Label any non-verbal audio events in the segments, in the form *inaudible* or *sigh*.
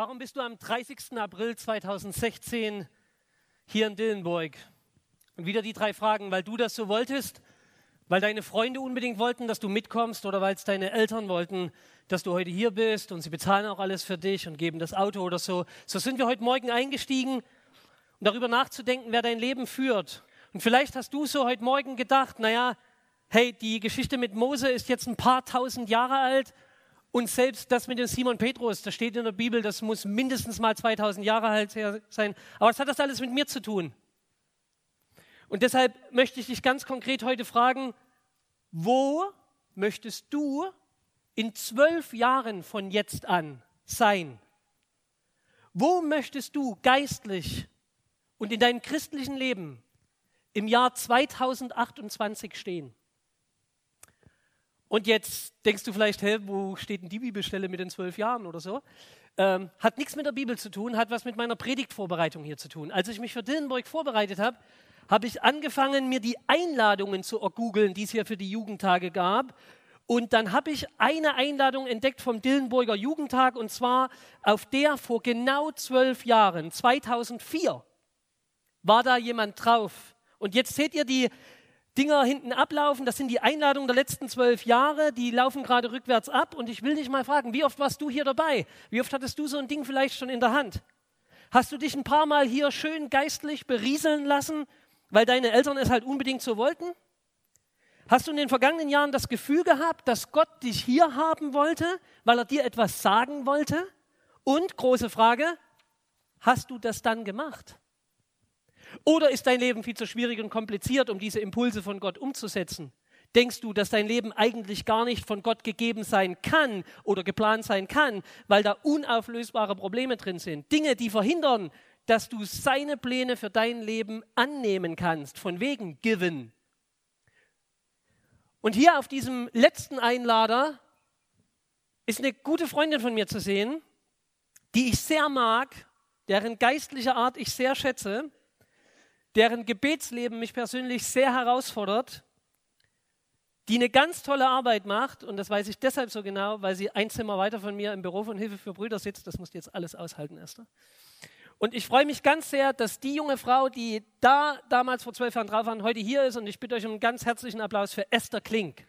Warum bist du am 30. April 2016 hier in Dillenburg? Und wieder die drei Fragen, weil du das so wolltest, weil deine Freunde unbedingt wollten, dass du mitkommst oder weil es deine Eltern wollten, dass du heute hier bist und sie bezahlen auch alles für dich und geben das Auto oder so. So sind wir heute Morgen eingestiegen, um darüber nachzudenken, wer dein Leben führt. Und vielleicht hast du so heute Morgen gedacht, naja, hey, die Geschichte mit Mose ist jetzt ein paar tausend Jahre alt und selbst das mit dem Simon Petrus, das steht in der Bibel, das muss mindestens mal 2000 Jahre alt sein. Aber was hat das alles mit mir zu tun? Und deshalb möchte ich dich ganz konkret heute fragen, wo möchtest du in zwölf Jahren von jetzt an sein? Wo möchtest du geistlich und in deinem christlichen Leben im Jahr 2028 stehen? Und jetzt denkst du vielleicht, hä, wo steht denn die Bibelstelle mit den zwölf Jahren oder so? Ähm, hat nichts mit der Bibel zu tun, hat was mit meiner Predigtvorbereitung hier zu tun. Als ich mich für Dillenburg vorbereitet habe, habe ich angefangen, mir die Einladungen zu ergoogeln, die es hier für die Jugendtage gab. Und dann habe ich eine Einladung entdeckt vom Dillenburger Jugendtag und zwar auf der vor genau zwölf Jahren, 2004, war da jemand drauf. Und jetzt seht ihr die Dinger hinten ablaufen. Das sind die Einladungen der letzten zwölf Jahre. Die laufen gerade rückwärts ab. Und ich will dich mal fragen, wie oft warst du hier dabei? Wie oft hattest du so ein Ding vielleicht schon in der Hand? Hast du dich ein paar Mal hier schön geistlich berieseln lassen, weil deine Eltern es halt unbedingt so wollten? Hast du in den vergangenen Jahren das Gefühl gehabt, dass Gott dich hier haben wollte, weil er dir etwas sagen wollte? Und große Frage, hast du das dann gemacht? Oder ist dein Leben viel zu schwierig und kompliziert, um diese Impulse von Gott umzusetzen? Denkst du, dass dein Leben eigentlich gar nicht von Gott gegeben sein kann oder geplant sein kann, weil da unauflösbare Probleme drin sind? Dinge, die verhindern, dass du seine Pläne für dein Leben annehmen kannst, von wegen given. Und hier auf diesem letzten Einlader ist eine gute Freundin von mir zu sehen, die ich sehr mag, deren geistliche Art ich sehr schätze deren Gebetsleben mich persönlich sehr herausfordert, die eine ganz tolle Arbeit macht, und das weiß ich deshalb so genau, weil sie ein Zimmer weiter von mir im Büro von Hilfe für Brüder sitzt. Das musst du jetzt alles aushalten, Esther. Und ich freue mich ganz sehr, dass die junge Frau, die da damals vor zwölf Jahren drauf war, heute hier ist. Und ich bitte euch um einen ganz herzlichen Applaus für Esther Klink.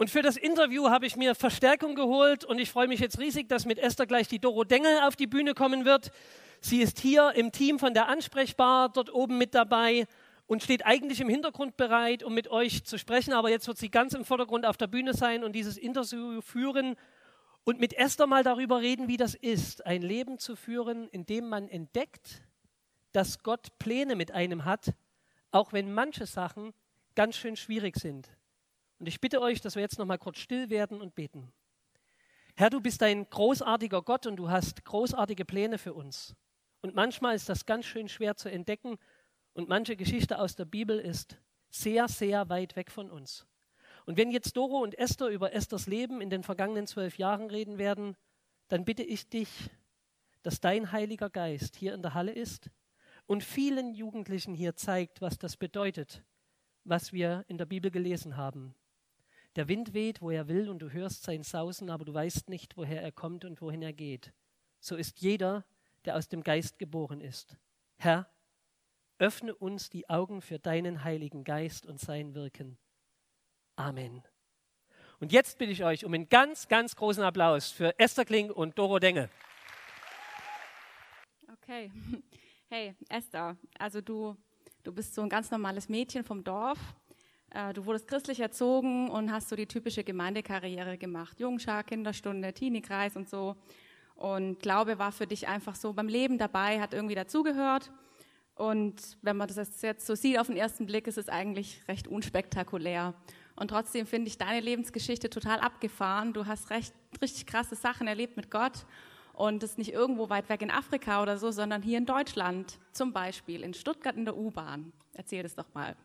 Und für das Interview habe ich mir Verstärkung geholt und ich freue mich jetzt riesig, dass mit Esther gleich die Doro Dengel auf die Bühne kommen wird. Sie ist hier im Team von der Ansprechbar dort oben mit dabei und steht eigentlich im Hintergrund bereit, um mit euch zu sprechen. Aber jetzt wird sie ganz im Vordergrund auf der Bühne sein und dieses Interview führen und mit Esther mal darüber reden, wie das ist, ein Leben zu führen, in dem man entdeckt, dass Gott Pläne mit einem hat, auch wenn manche Sachen ganz schön schwierig sind. Und ich bitte euch, dass wir jetzt noch mal kurz still werden und beten. Herr, du bist ein großartiger Gott und du hast großartige Pläne für uns. Und manchmal ist das ganz schön schwer zu entdecken und manche Geschichte aus der Bibel ist sehr, sehr weit weg von uns. Und wenn jetzt Doro und Esther über Esthers Leben in den vergangenen zwölf Jahren reden werden, dann bitte ich dich, dass dein Heiliger Geist hier in der Halle ist und vielen Jugendlichen hier zeigt, was das bedeutet, was wir in der Bibel gelesen haben. Der Wind weht, wo er will, und du hörst sein Sausen, aber du weißt nicht, woher er kommt und wohin er geht. So ist jeder, der aus dem Geist geboren ist. Herr, öffne uns die Augen für deinen Heiligen Geist und sein Wirken. Amen. Und jetzt bitte ich euch um einen ganz, ganz großen Applaus für Esther Kling und Doro Denge. Okay. *laughs* Hey, Esther, also du, du bist so ein ganz normales Mädchen vom Dorf du wurdest christlich erzogen und hast so die typische Gemeindekarriere gemacht. Jungschar, Kinderstunde, Teenie-Kreis und so. Und Glaube war für dich einfach so beim Leben dabei, hat irgendwie dazugehört. Und wenn man das jetzt so sieht auf den ersten Blick, ist es eigentlich recht unspektakulär. Und trotzdem finde ich deine Lebensgeschichte total abgefahren. Du hast recht, richtig krasse Sachen erlebt mit Gott. Und das nicht irgendwo weit weg in Afrika oder so, sondern hier in Deutschland. Zum Beispiel in Stuttgart in der U-Bahn. Erzähl das doch mal.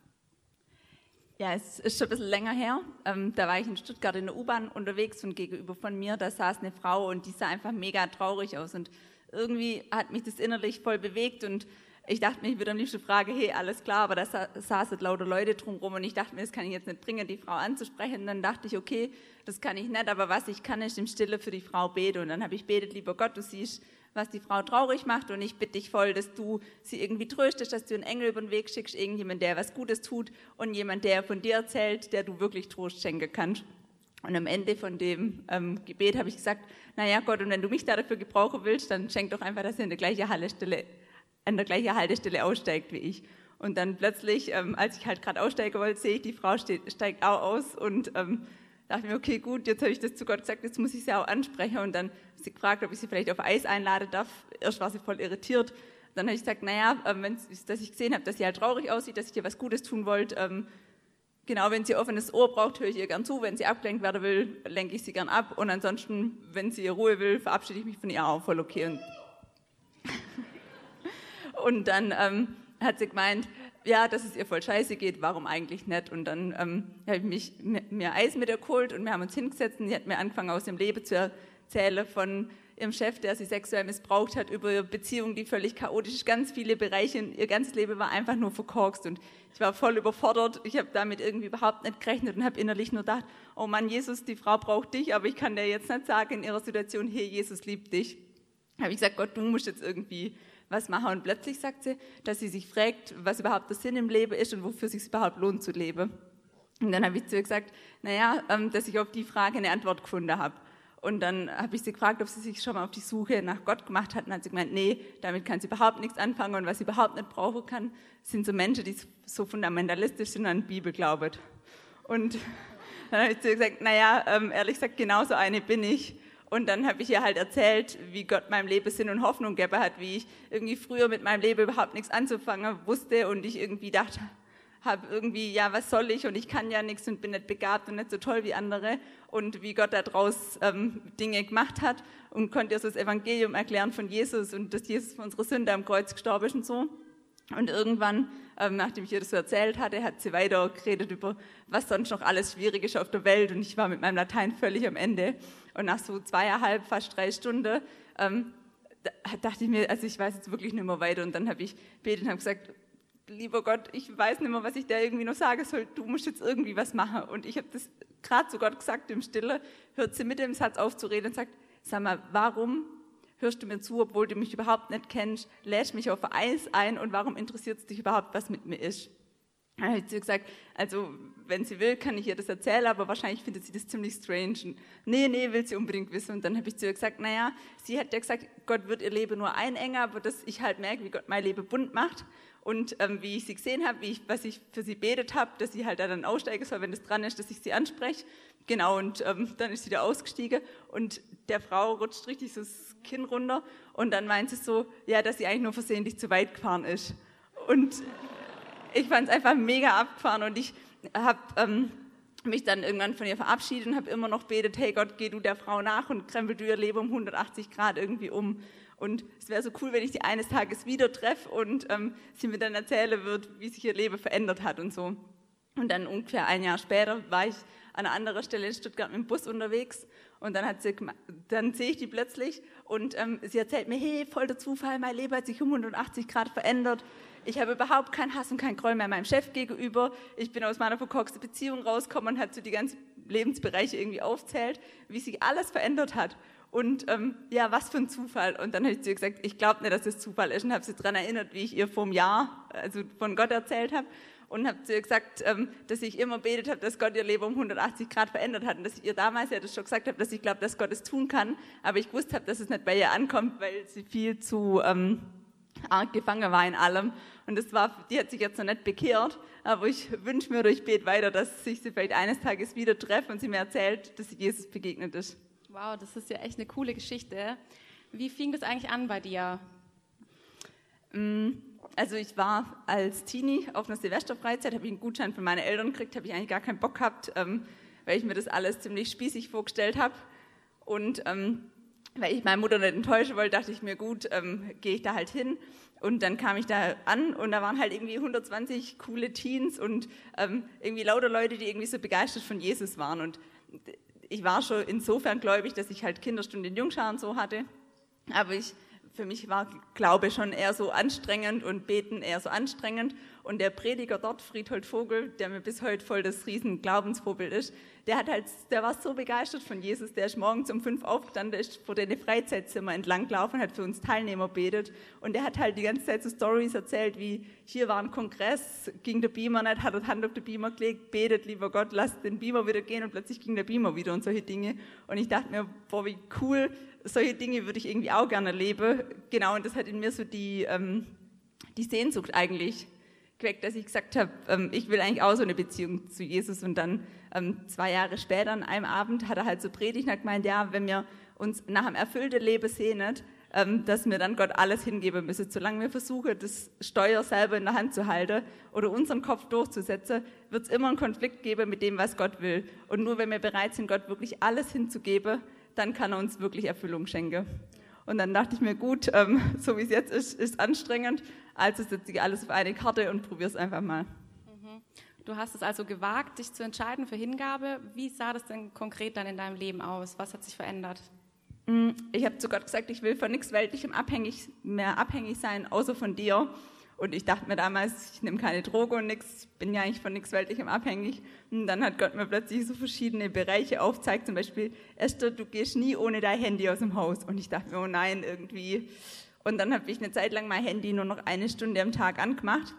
Ja, es ist schon ein bisschen länger her. Ähm, da war ich in Stuttgart in der U-Bahn unterwegs und gegenüber von mir, da saß eine Frau und die sah einfach mega traurig aus. Und irgendwie hat mich das innerlich voll bewegt und ich dachte mir, ich würde am liebsten fragen, hey, alles klar, aber da saßen lauter Leute drumherum und ich dachte mir, das kann ich jetzt nicht bringen, die Frau anzusprechen. Und dann dachte ich, okay, das kann ich nicht, aber was ich kann, ist im Stille für die Frau beten. Und dann habe ich betet, lieber Gott, du siehst, was die Frau traurig macht und ich bitte dich voll, dass du sie irgendwie tröstest, dass du einen Engel über den Weg schickst, irgendjemand, der was Gutes tut und jemand, der von dir erzählt, der du wirklich Trost schenken kannst. Und am Ende von dem ähm, Gebet habe ich gesagt, naja Gott, und wenn du mich dafür gebrauchen willst, dann schenk doch einfach, dass ihr in der gleichen Haltestelle an der gleichen Haltestelle aussteigt wie ich. Und dann plötzlich, ähm, als ich halt gerade aussteigen wollte, sehe ich, die Frau steht, steigt auch aus und ähm, dachte mir, okay, gut, jetzt habe ich das zu Gott gesagt, jetzt muss ich sie auch ansprechen. Und dann sie gefragt, ob ich sie vielleicht auf Eis einladen darf. Erst war sie voll irritiert. Dann habe ich gesagt, naja, ähm, wenn, dass ich gesehen habe, dass sie halt traurig aussieht, dass ich ihr was Gutes tun wollte. Ähm, genau, wenn sie offenes Ohr braucht, höre ich ihr gern zu. Wenn sie abgelenkt werden will, lenke ich sie gern ab. Und ansonsten, wenn sie ihr Ruhe will, verabschiede ich mich von ihr auch voll okay. Und *laughs* und dann ähm, hat sie gemeint, ja, dass es ihr voll scheiße geht, warum eigentlich nicht? Und dann ähm, habe ich mich, mir Eis mit ihr geholt und wir haben uns hingesetzt und sie hat mir angefangen, aus dem Leben zu erzählen von ihrem Chef, der sie sexuell missbraucht hat, über ihre Beziehung, die völlig chaotisch ist, ganz viele Bereiche. Ihr ganzes Leben war einfach nur verkorkst und ich war voll überfordert. Ich habe damit irgendwie überhaupt nicht gerechnet und habe innerlich nur gedacht, oh Mann, Jesus, die Frau braucht dich, aber ich kann dir jetzt nicht sagen in ihrer Situation, hey, Jesus liebt dich. Habe ich gesagt, Gott, du musst jetzt irgendwie was machen. Und plötzlich sagt sie, dass sie sich fragt, was überhaupt der Sinn im Leben ist und wofür es sich überhaupt lohnt zu leben. Und dann habe ich zu ihr gesagt, naja, ähm, dass ich auf die Frage eine Antwort gefunden habe. Und dann habe ich sie gefragt, ob sie sich schon mal auf die Suche nach Gott gemacht hat. Und dann hat sie gemeint, nee, damit kann sie überhaupt nichts anfangen. Und was sie überhaupt nicht brauchen kann, sind so Menschen, die so fundamentalistisch sind und an die Bibel glauben. Und dann habe ich zu ihr gesagt, naja, ähm, ehrlich gesagt, genauso eine bin ich. Und dann habe ich ihr halt erzählt, wie Gott meinem Leben Sinn und Hoffnung gegeben hat, wie ich irgendwie früher mit meinem Leben überhaupt nichts anzufangen wusste und ich irgendwie dachte, habe irgendwie, ja, was soll ich und ich kann ja nichts und bin nicht begabt und nicht so toll wie andere und wie Gott daraus ähm, Dinge gemacht hat und konnte ihr so das Evangelium erklären von Jesus und dass Jesus für unsere Sünde am Kreuz gestorben ist und so. Und irgendwann, ähm, nachdem ich ihr das so erzählt hatte, hat sie weiter geredet über, was sonst noch alles schwierig ist auf der Welt. Und ich war mit meinem Latein völlig am Ende. Und nach so zweieinhalb, fast drei Stunden, ähm, dachte ich mir, also ich weiß jetzt wirklich nicht mehr weiter. Und dann habe ich betet und habe gesagt, lieber Gott, ich weiß nicht mehr, was ich da irgendwie noch sagen soll. Du musst jetzt irgendwie was machen. Und ich habe das gerade zu Gott gesagt im Stille, hört sie mit dem Satz auf zu reden und sagt, sag mal, warum hörst du mir zu, obwohl du mich überhaupt nicht kennst, lädst mich auf Eis ein und warum interessiert es dich überhaupt, was mit mir ist? Dann habe ich zu ihr gesagt, also wenn sie will, kann ich ihr das erzählen, aber wahrscheinlich findet sie das ziemlich strange. Und, nee, nee, will sie unbedingt wissen. Und dann habe ich zu ihr gesagt, naja, sie hat ja gesagt, Gott wird ihr Leben nur einengen, aber dass ich halt merke, wie Gott mein Leben bunt macht. Und ähm, wie ich sie gesehen habe, ich, was ich für sie betet habe, dass sie halt da dann aussteigen soll, wenn das dran ist, dass ich sie anspreche. Genau, und ähm, dann ist sie da ausgestiegen und der Frau rutscht richtig so das Kinn runter und dann meint sie so, ja, dass sie eigentlich nur versehentlich zu weit gefahren ist. Und ich fand es einfach mega abgefahren und ich habe ähm, mich dann irgendwann von ihr verabschiedet und habe immer noch betet, hey Gott, geh du der Frau nach und krempel du ihr Leben um 180 Grad irgendwie um. Und es wäre so cool, wenn ich die eines Tages wieder treffe und ähm, sie mir dann erzählen wird, wie sich ihr Leben verändert hat und so. Und dann ungefähr ein Jahr später war ich an einer anderen Stelle in Stuttgart mit dem Bus unterwegs und dann, hat sie, dann sehe ich die plötzlich und ähm, sie erzählt mir, hey, voll der Zufall, mein Leben hat sich um 180 Grad verändert. Ich habe überhaupt keinen Hass und keinen Groll mehr meinem Chef gegenüber. Ich bin aus meiner verkorksten Beziehung rausgekommen und hat so die ganzen Lebensbereiche irgendwie aufzählt, wie sich alles verändert hat. Und ähm, ja, was für ein Zufall. Und dann habe ich zu ihr gesagt, ich glaube nicht, dass das Zufall ist und habe sie daran erinnert, wie ich ihr einem Jahr, also von Gott erzählt habe und habe zu ihr gesagt, ähm, dass ich immer betet habe, dass Gott ihr Leben um 180 Grad verändert hat und dass ich ihr damals ja das schon gesagt habe, dass ich glaube, dass Gott es tun kann, aber ich wusste habe, dass es nicht bei ihr ankommt, weil sie viel zu ähm, arg gefangen war in allem. Und das war, die hat sich jetzt noch nicht bekehrt, aber ich wünsche mir durch Bet weiter, dass sich sie vielleicht eines Tages wieder treffen und sie mir erzählt, dass sie Jesus begegnet ist. Wow, das ist ja echt eine coole Geschichte. Wie fing das eigentlich an bei dir? Mm, also ich war als Teenie auf einer Silvesterfreizeit, habe ich einen Gutschein von meinen Eltern gekriegt, habe ich eigentlich gar keinen Bock gehabt, ähm, weil ich mir das alles ziemlich spießig vorgestellt habe. Und ähm, weil ich meine Mutter nicht enttäuschen wollte, dachte ich mir, gut, ähm, gehe ich da halt hin. Und dann kam ich da an und da waren halt irgendwie 120 coole Teens und irgendwie lauter Leute, die irgendwie so begeistert von Jesus waren. Und ich war schon insofern gläubig, dass ich halt Kinder Kinderstunde in Jungschar und so hatte. Aber ich für mich war Glaube schon eher so anstrengend und Beten eher so anstrengend. Und der Prediger dort, Friedhold Vogel, der mir bis heute voll das riesen Glaubensvorbild ist, der hat halt, der war so begeistert von Jesus, der ist morgens um fünf aufgestanden, ist vor den Freizeitzimmer entlang gelaufen, hat für uns Teilnehmer betet. Und der hat halt die ganze Zeit so Stories erzählt, wie hier war ein Kongress, ging der Beamer nicht, hat die Hand auf den Beamer gelegt, betet, lieber Gott, lass den Beamer wieder gehen und plötzlich ging der Beamer wieder und solche Dinge. Und ich dachte mir, boah, wie cool, solche Dinge würde ich irgendwie auch gerne erleben. Genau, und das hat in mir so die, ähm, die Sehnsucht eigentlich geweckt, dass ich gesagt habe, ähm, ich will eigentlich auch so eine Beziehung zu Jesus. Und dann ähm, zwei Jahre später, an einem Abend, hat er halt so predigt und hat gemeint, ja, wenn wir uns nach einem erfüllten Leben sehnen, ähm, dass wir dann Gott alles hingeben müssen. Solange wir versuchen, das Steuer selber in der Hand zu halten oder unseren Kopf durchzusetzen, wird es immer einen Konflikt geben mit dem, was Gott will. Und nur wenn wir bereit sind, Gott wirklich alles hinzugeben, dann kann er uns wirklich Erfüllung schenken. Und dann dachte ich mir, gut, ähm, so wie es jetzt ist, ist anstrengend, also setze ich alles auf eine Karte und probiere es einfach mal. Du hast es also gewagt, dich zu entscheiden für Hingabe. Wie sah das denn konkret dann in deinem Leben aus? Was hat sich verändert? Mm, ich habe zu Gott gesagt, ich will von nichts Weltlichem abhängig, mehr abhängig sein, außer von dir. Und ich dachte mir damals, ich nehme keine Droge und nichts, bin ja eigentlich von nichts Weltlichem abhängig. Und dann hat Gott mir plötzlich so verschiedene Bereiche aufgezeigt, zum Beispiel, Esther, du gehst nie ohne dein Handy aus dem Haus. Und ich dachte mir, oh nein, irgendwie. Und dann habe ich eine Zeit lang mein Handy nur noch eine Stunde am Tag angemacht.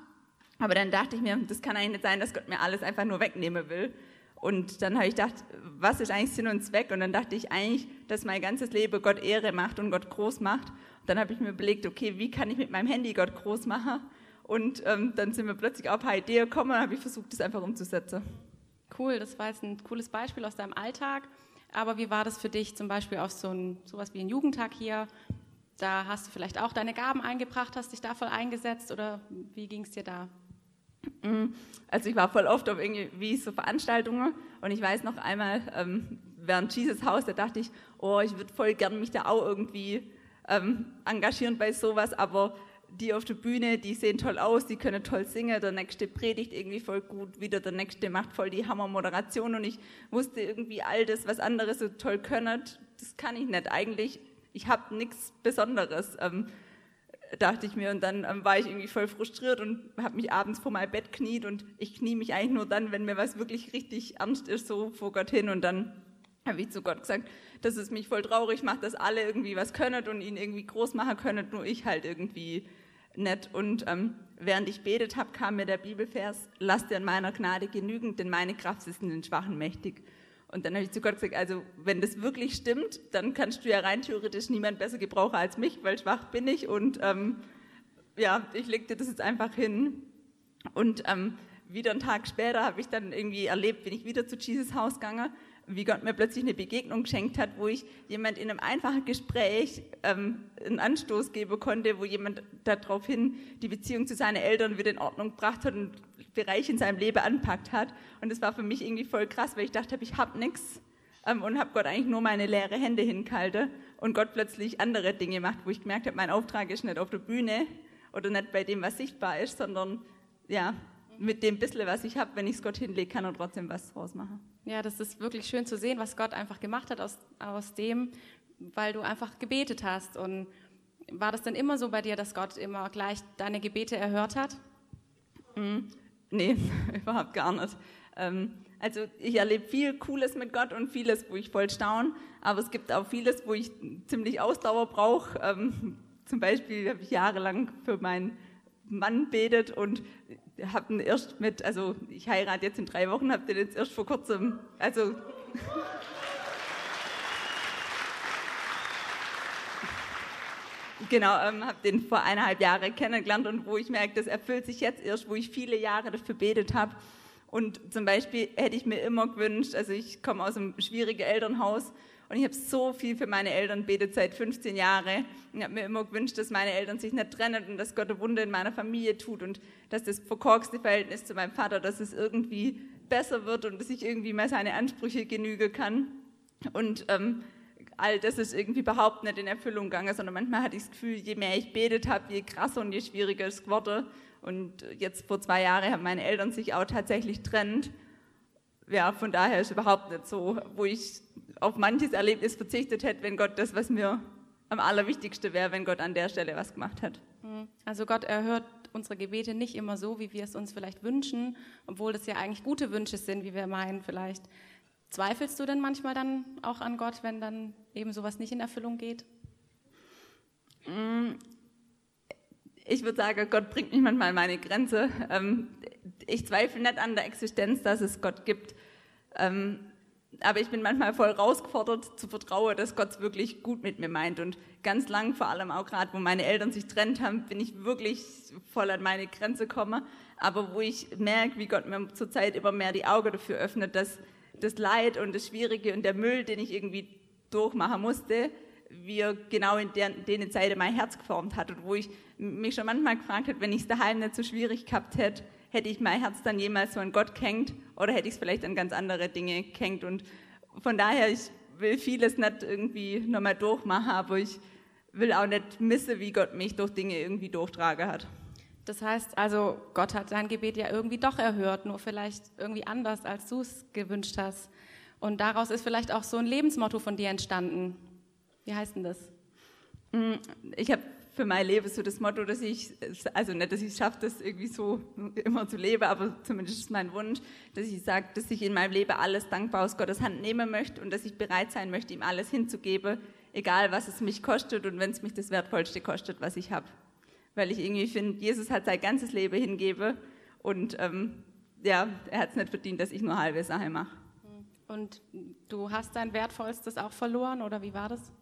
Aber dann dachte ich mir, das kann eigentlich nicht sein, dass Gott mir alles einfach nur wegnehmen will. Und dann habe ich gedacht, was ist eigentlich Sinn und Zweck? Und dann dachte ich eigentlich, dass mein ganzes Leben Gott Ehre macht und Gott groß macht. Und dann habe ich mir überlegt, okay, wie kann ich mit meinem Handy Gott groß machen? Und ähm, dann sind wir plötzlich auf eine Idee gekommen und habe ich versucht, das einfach umzusetzen. Cool, das war jetzt ein cooles Beispiel aus deinem Alltag. Aber wie war das für dich zum Beispiel auf so ein, sowas wie einen Jugendtag hier? Da hast du vielleicht auch deine Gaben eingebracht, hast dich da voll eingesetzt oder wie ging es dir da? Mm, also ich war voll oft auf irgendwie so Veranstaltungen und ich weiß noch einmal ähm, während Jesus Haus, da dachte ich, oh, ich würde voll gern mich da auch irgendwie ähm, engagieren bei sowas, aber die auf der Bühne, die sehen toll aus, die können toll singen, der nächste predigt irgendwie voll gut, wieder der nächste macht voll die Hammer-Moderation und ich wusste irgendwie all das, was andere so toll können, das kann ich nicht. Eigentlich, ich habe nichts Besonderes. Ähm, dachte ich mir. Und dann ähm, war ich irgendwie voll frustriert und habe mich abends vor mein Bett kniet und ich knie mich eigentlich nur dann, wenn mir was wirklich richtig ernst ist, so vor Gott hin. Und dann habe ich zu Gott gesagt, dass es mich voll traurig macht, dass alle irgendwie was können und ihn irgendwie groß machen können, nur ich halt irgendwie nicht. Und ähm, während ich betet habe, kam mir der Bibelvers, lass dir in meiner Gnade genügen, denn meine Kraft ist in den Schwachen mächtig. Und dann habe ich zu Gott gesagt, also wenn das wirklich stimmt, dann kannst du ja rein theoretisch niemand besser gebrauchen als mich, weil schwach bin ich und ähm, ja, ich legte das jetzt einfach hin. Und ähm, wieder einen Tag später habe ich dann irgendwie erlebt, bin ich wieder zu Jesus Haus gegangen, wie Gott mir plötzlich eine Begegnung geschenkt hat, wo ich jemand in einem einfachen Gespräch ähm, einen Anstoß geben konnte, wo jemand daraufhin die Beziehung zu seinen Eltern wieder in Ordnung gebracht hat und Bereich in seinem Leben anpackt hat. Und das war für mich irgendwie voll krass, weil ich dachte, ich habe nichts ähm, und habe Gott eigentlich nur meine leere Hände hingehalten und Gott plötzlich andere Dinge macht, wo ich gemerkt habe, mein Auftrag ist nicht auf der Bühne oder nicht bei dem, was sichtbar ist, sondern ja, mit dem bisschen, was ich habe, wenn ich es Gott hinlege, kann er trotzdem was draus machen. Ja, das ist wirklich schön zu sehen, was Gott einfach gemacht hat aus, aus dem, weil du einfach gebetet hast. Und war das denn immer so bei dir, dass Gott immer gleich deine Gebete erhört hat? Mhm. Nee, *laughs* überhaupt gar nicht. Ähm, also ich erlebe viel Cooles mit Gott und vieles, wo ich voll staune, aber es gibt auch vieles, wo ich ziemlich Ausdauer brauche. Ähm, zum Beispiel habe ich jahrelang für meinen Mann betet und habe erst mit, also ich heirate jetzt in drei Wochen, habe den jetzt erst vor kurzem, also *laughs* Genau, ähm, habe den vor eineinhalb Jahren kennengelernt und wo ich merke, das erfüllt sich jetzt erst, wo ich viele Jahre dafür betet habe. Und zum Beispiel hätte ich mir immer gewünscht, also ich komme aus einem schwierigen Elternhaus und ich habe so viel für meine Eltern betet seit 15 Jahren. Ich habe mir immer gewünscht, dass meine Eltern sich nicht trennen und dass Gott eine Wunde in meiner Familie tut und dass das verkorkste Verhältnis zu meinem Vater, dass es irgendwie besser wird und dass ich irgendwie mal seine Ansprüche genügen kann. Und ähm, all das ist irgendwie überhaupt nicht in Erfüllung gegangen, sondern manchmal hatte ich das Gefühl, je mehr ich betet habe, je krasser und je schwieriger es geworden. Und jetzt vor zwei Jahren haben meine Eltern sich auch tatsächlich trennt. Ja, von daher ist überhaupt nicht so, wo ich auf manches Erlebnis verzichtet hätte, wenn Gott das, was mir am allerwichtigsten wäre, wenn Gott an der Stelle was gemacht hat. Hm. Also Gott erhört unsere Gebete nicht immer so, wie wir es uns vielleicht wünschen, obwohl das ja eigentlich gute Wünsche sind, wie wir meinen vielleicht. Zweifelst du denn manchmal dann auch an Gott, wenn dann eben sowas nicht in Erfüllung geht? Hm. Ich würde sagen, Gott bringt mich manchmal an meine Grenze. Ähm, ich zweifle nicht an der Existenz, dass es Gott gibt. Ähm, aber ich bin manchmal voll rausgefordert zu vertrauen, dass Gott es wirklich gut mit mir meint. Und ganz lang, vor allem auch gerade, wo meine Eltern sich trennt haben, bin ich wirklich voll an meine Grenze gekommen. Aber wo ich merke, wie Gott mir zurzeit immer mehr die Augen dafür öffnet, dass das Leid und das Schwierige und der Müll, den ich irgendwie durchmachen musste, wie er genau in der, den Zeiten mein Herz geformt hat. Und wo ich mich schon manchmal gefragt habe, wenn ich es daheim nicht so schwierig gehabt hätte, hätte ich mein Herz dann jemals so an Gott gehängt oder hätte ich es vielleicht an ganz andere Dinge gehängt. Und von daher, ich will vieles nicht irgendwie nochmal durchmachen, aber ich will auch nicht missen, wie Gott mich durch Dinge irgendwie durchtragen hat. Das heißt also, Gott hat dein Gebet ja irgendwie doch erhört, nur vielleicht irgendwie anders, als du es gewünscht hast. Und daraus ist vielleicht auch so ein Lebensmotto von dir entstanden. Wie heißt denn das? Mm, ich habe für mein Leben so das Motto, dass ich, also nicht, dass ich es schaffe, das irgendwie so immer zu leben, aber zumindest ist mein Wunsch, dass ich sage, dass ich in meinem Leben alles dankbar aus Gottes Hand nehmen möchte und dass ich bereit sein möchte, ihm alles hinzugeben, egal was es mich kostet und wenn es mich das Wertvollste kostet, was ich habe. Weil ich irgendwie finde, Jesus hat sein ganzes Leben hingebe und ähm, ja, er hat es nicht verdient, dass ich nur halbe Sache mache. Und du hast dein Wertvollstes auch verloren oder wie war das?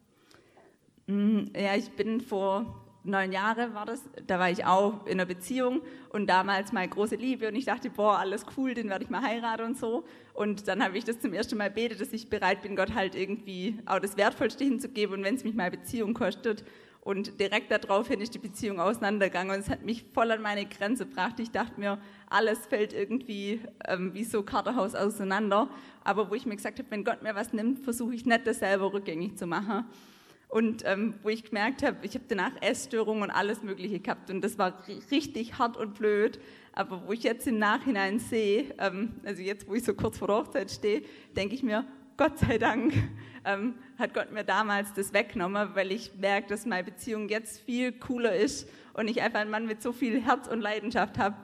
Mm, ja, ich bin vor neun Jahre war das, da war ich auch in einer Beziehung und damals meine große Liebe und ich dachte, boah, alles cool, den werde ich mal heiraten und so. Und dann habe ich das zum ersten Mal betet, dass ich bereit bin, Gott halt irgendwie auch das Wertvollste hinzugeben und wenn es mich meine Beziehung kostet. Und direkt daraufhin ist die Beziehung auseinandergegangen und es hat mich voll an meine Grenze gebracht. Ich dachte mir, alles fällt irgendwie ähm, wie so Kartenhaus auseinander. Aber wo ich mir gesagt habe, wenn Gott mir was nimmt, versuche ich nicht, das selber rückgängig zu machen und ähm, wo ich gemerkt habe, ich habe danach Essstörungen und alles Mögliche gehabt und das war richtig hart und blöd. Aber wo ich jetzt im Nachhinein sehe, ähm, also jetzt, wo ich so kurz vor der Hochzeit stehe, denke ich mir, Gott sei Dank *laughs* ähm, hat Gott mir damals das weggenommen, weil ich merke, dass meine Beziehung jetzt viel cooler ist und ich einfach einen Mann mit so viel Herz und Leidenschaft habe,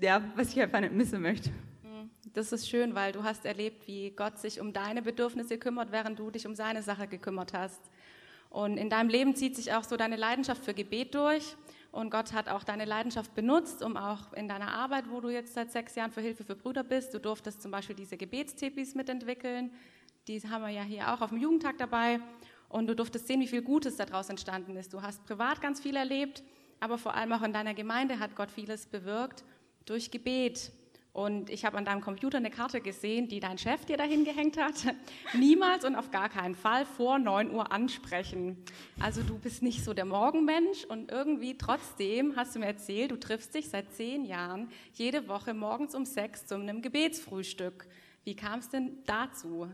ja, was ich einfach nicht missen möchte. Das ist schön, weil du hast erlebt, wie Gott sich um deine Bedürfnisse kümmert, während du dich um seine Sache gekümmert hast. Und in deinem Leben zieht sich auch so deine Leidenschaft für Gebet durch. Und Gott hat auch deine Leidenschaft benutzt, um auch in deiner Arbeit, wo du jetzt seit sechs Jahren für Hilfe für Brüder bist, du durftest zum Beispiel diese Gebetstipis mitentwickeln. Die haben wir ja hier auch auf dem Jugendtag dabei. Und du durftest sehen, wie viel Gutes daraus entstanden ist. Du hast privat ganz viel erlebt, aber vor allem auch in deiner Gemeinde hat Gott vieles bewirkt durch Gebet. Und ich habe an deinem Computer eine Karte gesehen, die dein Chef dir dahin gehängt hat. *laughs* Niemals und auf gar keinen Fall vor 9 Uhr ansprechen. Also du bist nicht so der Morgenmensch und irgendwie trotzdem hast du mir erzählt, du triffst dich seit zehn Jahren jede Woche morgens um sechs zu einem Gebetsfrühstück. Wie kam es denn dazu?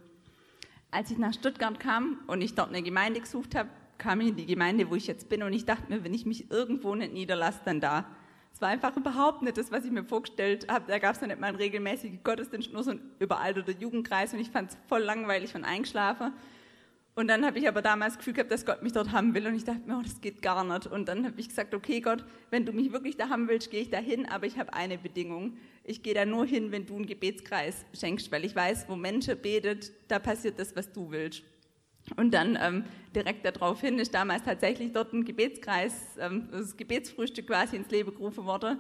Als ich nach Stuttgart kam und ich dort eine Gemeinde gesucht habe, kam ich in die Gemeinde, wo ich jetzt bin und ich dachte mir, wenn ich mich irgendwo nicht niederlasse, dann da. Es war einfach überhaupt nicht das, was ich mir vorgestellt habe. Da gab es ja nicht mal einen regelmäßigen Gottesdienst, nur so ein überalterter Jugendkreis und ich fand es voll langweilig und eingeschlafen. Und dann habe ich aber damals das Gefühl gehabt, dass Gott mich dort haben will und ich dachte mir, oh, das geht gar nicht. Und dann habe ich gesagt, okay Gott, wenn du mich wirklich da haben willst, gehe ich da hin, aber ich habe eine Bedingung. Ich gehe da nur hin, wenn du einen Gebetskreis schenkst, weil ich weiß, wo Menschen betet, da passiert das, was du willst. Und dann ähm, direkt daraufhin ist damals tatsächlich dort ein Gebetskreis, ähm, das Gebetsfrühstück quasi ins Leben gerufen worden.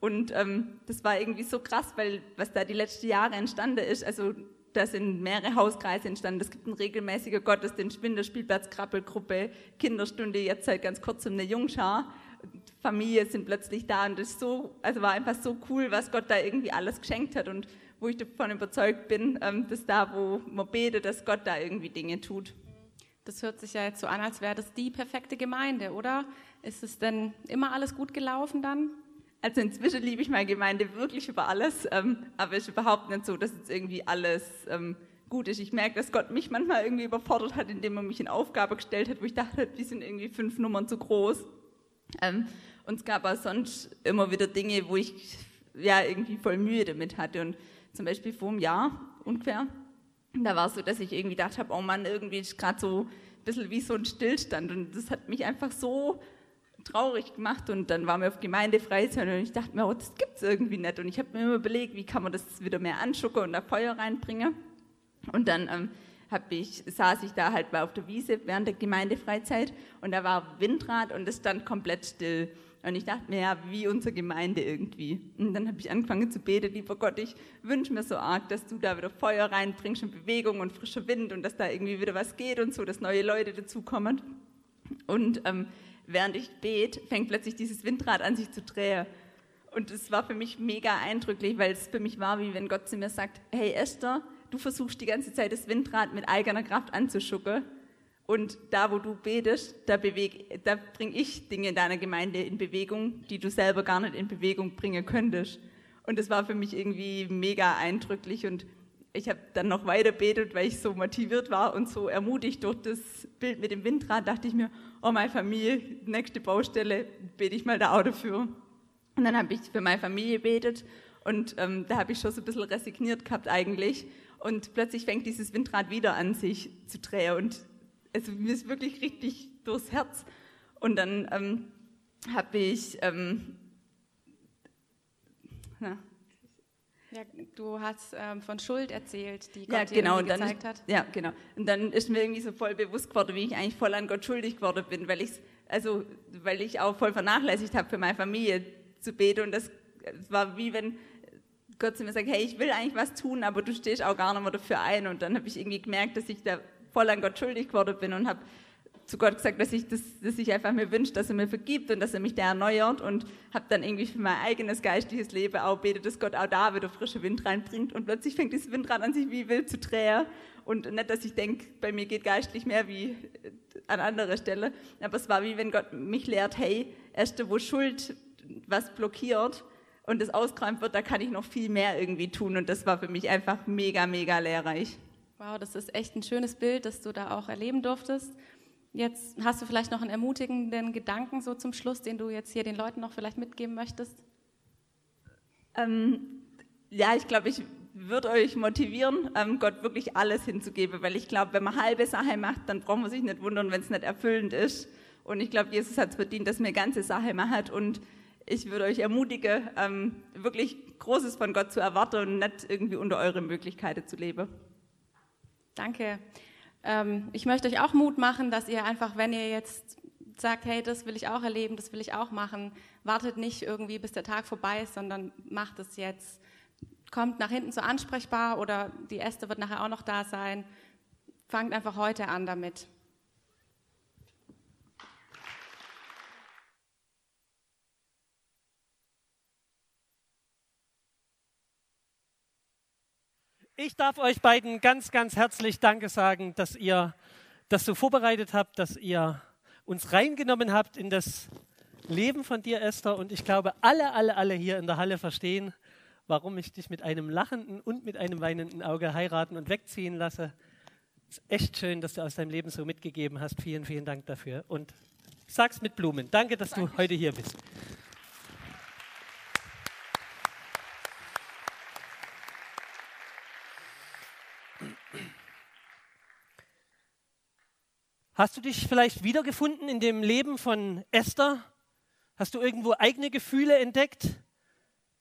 Und ähm, das war irgendwie so krass, weil was da die letzten Jahre entstanden ist, also da sind mehrere Hauskreise entstanden. Es gibt einen regelmäßigen Gottesdienst, Winterspielplatz, Krabbelgruppe, Kinderstunde, jetzt seit ganz kurzem eine Jungschar. Familie sind plötzlich da und das so, also war einfach so cool, was Gott da irgendwie alles geschenkt hat und wo ich davon überzeugt bin, ähm, dass da, wo man betet, dass Gott da irgendwie Dinge tut. Das hört sich ja jetzt so an, als wäre das die perfekte Gemeinde, oder? Ist es denn immer alles gut gelaufen dann? Also inzwischen liebe ich meine Gemeinde wirklich über alles, ähm, aber es ist überhaupt nicht so, dass jetzt irgendwie alles ähm, gut ist. Ich merke, dass Gott mich manchmal irgendwie überfordert hat, indem er mich in Aufgabe gestellt hat, wo ich dachte, *laughs* die sind irgendwie fünf Nummern zu groß. Ähm, und es gab auch sonst immer wieder Dinge, wo ich ja irgendwie voll Mühe damit hatte. Und zum Beispiel vor einem Jahr ungefähr da war es so, dass ich irgendwie gedacht habe, oh Mann, irgendwie ist gerade so bisschen wie so ein Stillstand. Und das hat mich einfach so traurig gemacht. Und dann waren wir auf Gemeindefreizeit und ich dachte mir, oh, das gibt es irgendwie nicht. Und ich habe mir immer überlegt, wie kann man das wieder mehr anschucken und da Feuer reinbringen. Und dann ähm, ich, saß ich da halt mal auf der Wiese während der Gemeindefreizeit und da war Windrad und es stand komplett still. Und ich dachte mir, ja, wie unsere Gemeinde irgendwie. Und dann habe ich angefangen zu beten, lieber Gott, ich wünsche mir so arg, dass du da wieder Feuer reinbringst und Bewegung und frischer Wind und dass da irgendwie wieder was geht und so, dass neue Leute dazukommen. Und ähm, während ich bete, fängt plötzlich dieses Windrad an, sich zu drehen. Und es war für mich mega eindrücklich, weil es für mich war, wie wenn Gott zu mir sagt, hey Esther, du versuchst die ganze Zeit das Windrad mit eigener Kraft anzuschucken und da, wo du betest, da, da bringe ich Dinge in deiner Gemeinde in Bewegung, die du selber gar nicht in Bewegung bringen könntest. Und das war für mich irgendwie mega eindrücklich und ich habe dann noch weiter betet, weil ich so motiviert war und so ermutigt durch das Bild mit dem Windrad, dachte ich mir, oh, meine Familie, nächste Baustelle, bete ich mal da auch dafür. Und dann habe ich für meine Familie betet und ähm, da habe ich schon so ein bisschen resigniert gehabt eigentlich. Und plötzlich fängt dieses Windrad wieder an, sich zu drehen und also mir ist wirklich richtig durchs Herz. Und dann ähm, habe ich, ähm, na, ja, du hast ähm, von Schuld erzählt, die Gott ja, genau, dir gezeigt hat. Ja, genau. Und dann ist mir irgendwie so voll bewusst geworden, wie ich eigentlich voll an Gott schuldig geworden bin, weil ich also weil ich auch voll vernachlässigt habe, für meine Familie zu beten. Und das war wie wenn Gott zu mir sagt, hey, ich will eigentlich was tun, aber du stehst auch gar nicht mehr dafür ein. Und dann habe ich irgendwie gemerkt, dass ich da voll an Gott schuldig geworden bin und habe zu Gott gesagt, dass ich, das, dass ich einfach mir wünsche, dass er mir vergibt und dass er mich da erneuert und habe dann irgendwie für mein eigenes geistliches Leben auch betet, dass Gott auch da wieder frische Wind reinbringt. Und plötzlich fängt dieses Windrad an sich wie wild zu drehen. Und nicht, dass ich denke, bei mir geht geistlich mehr wie an anderer Stelle, aber es war wie wenn Gott mich lehrt, hey, erst wo Schuld was blockiert und es ausgeräumt wird, da kann ich noch viel mehr irgendwie tun. Und das war für mich einfach mega, mega lehrreich. Wow, das ist echt ein schönes Bild, das du da auch erleben durftest. Jetzt hast du vielleicht noch einen ermutigenden Gedanken so zum Schluss, den du jetzt hier den Leuten noch vielleicht mitgeben möchtest? Ähm, ja, ich glaube, ich würde euch motivieren, ähm, Gott wirklich alles hinzugeben, weil ich glaube, wenn man halbe Sache macht, dann braucht man sich nicht wundern, wenn es nicht erfüllend ist. Und ich glaube, Jesus hat es verdient, dass man ganze Sache macht. Und ich würde euch ermutigen, ähm, wirklich Großes von Gott zu erwarten und nicht irgendwie unter eure Möglichkeiten zu leben. Danke. Ähm, ich möchte euch auch Mut machen, dass ihr einfach, wenn ihr jetzt sagt, hey, das will ich auch erleben, das will ich auch machen, wartet nicht irgendwie, bis der Tag vorbei ist, sondern macht es jetzt. Kommt nach hinten so ansprechbar oder die Äste wird nachher auch noch da sein. Fangt einfach heute an damit. Ich darf euch beiden ganz, ganz herzlich Danke sagen, dass ihr das so vorbereitet habt, dass ihr uns reingenommen habt in das Leben von dir, Esther. Und ich glaube, alle, alle, alle hier in der Halle verstehen, warum ich dich mit einem lachenden und mit einem weinenden Auge heiraten und wegziehen lasse. Es ist echt schön, dass du aus deinem Leben so mitgegeben hast. Vielen, vielen Dank dafür. Und sag's mit Blumen. Danke, dass Danke. du heute hier bist. Hast du dich vielleicht wiedergefunden in dem Leben von Esther? Hast du irgendwo eigene Gefühle entdeckt?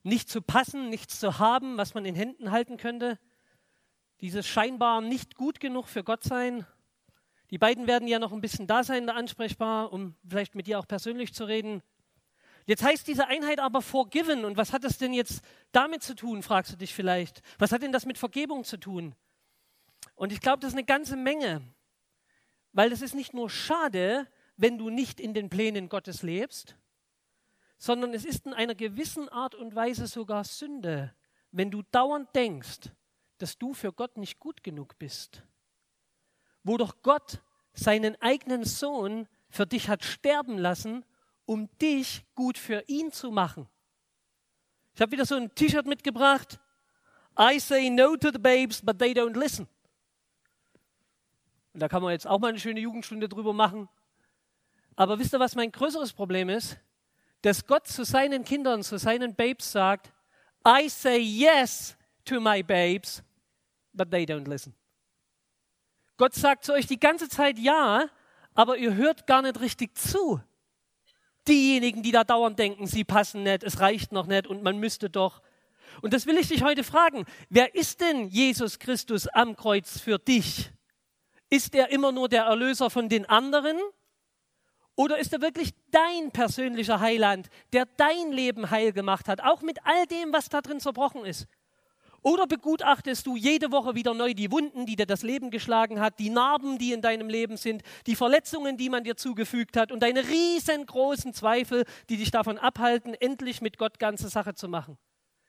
Nicht zu passen, nichts zu haben, was man in Händen halten könnte? Dieses scheinbar nicht gut genug für Gott sein? Die beiden werden ja noch ein bisschen da sein, da ansprechbar, um vielleicht mit dir auch persönlich zu reden. Jetzt heißt diese Einheit aber forgiven. Und was hat das denn jetzt damit zu tun, fragst du dich vielleicht. Was hat denn das mit Vergebung zu tun? Und ich glaube, das ist eine ganze Menge. Weil es ist nicht nur schade, wenn du nicht in den Plänen Gottes lebst, sondern es ist in einer gewissen Art und Weise sogar Sünde, wenn du dauernd denkst, dass du für Gott nicht gut genug bist. Wo doch Gott seinen eigenen Sohn für dich hat sterben lassen, um dich gut für ihn zu machen. Ich habe wieder so ein T-Shirt mitgebracht. I say no to the babes, but they don't listen. Und da kann man jetzt auch mal eine schöne Jugendstunde drüber machen. Aber wisst ihr, was mein größeres Problem ist? Dass Gott zu seinen Kindern, zu seinen Babes sagt, I say yes to my babes, but they don't listen. Gott sagt zu euch die ganze Zeit ja, aber ihr hört gar nicht richtig zu. Diejenigen, die da dauernd denken, sie passen nicht, es reicht noch nicht und man müsste doch. Und das will ich dich heute fragen. Wer ist denn Jesus Christus am Kreuz für dich? Ist er immer nur der Erlöser von den anderen? Oder ist er wirklich dein persönlicher Heiland, der dein Leben heil gemacht hat, auch mit all dem, was da drin zerbrochen ist? Oder begutachtest du jede Woche wieder neu die Wunden, die dir das Leben geschlagen hat, die Narben, die in deinem Leben sind, die Verletzungen, die man dir zugefügt hat und deine riesengroßen Zweifel, die dich davon abhalten, endlich mit Gott ganze Sache zu machen?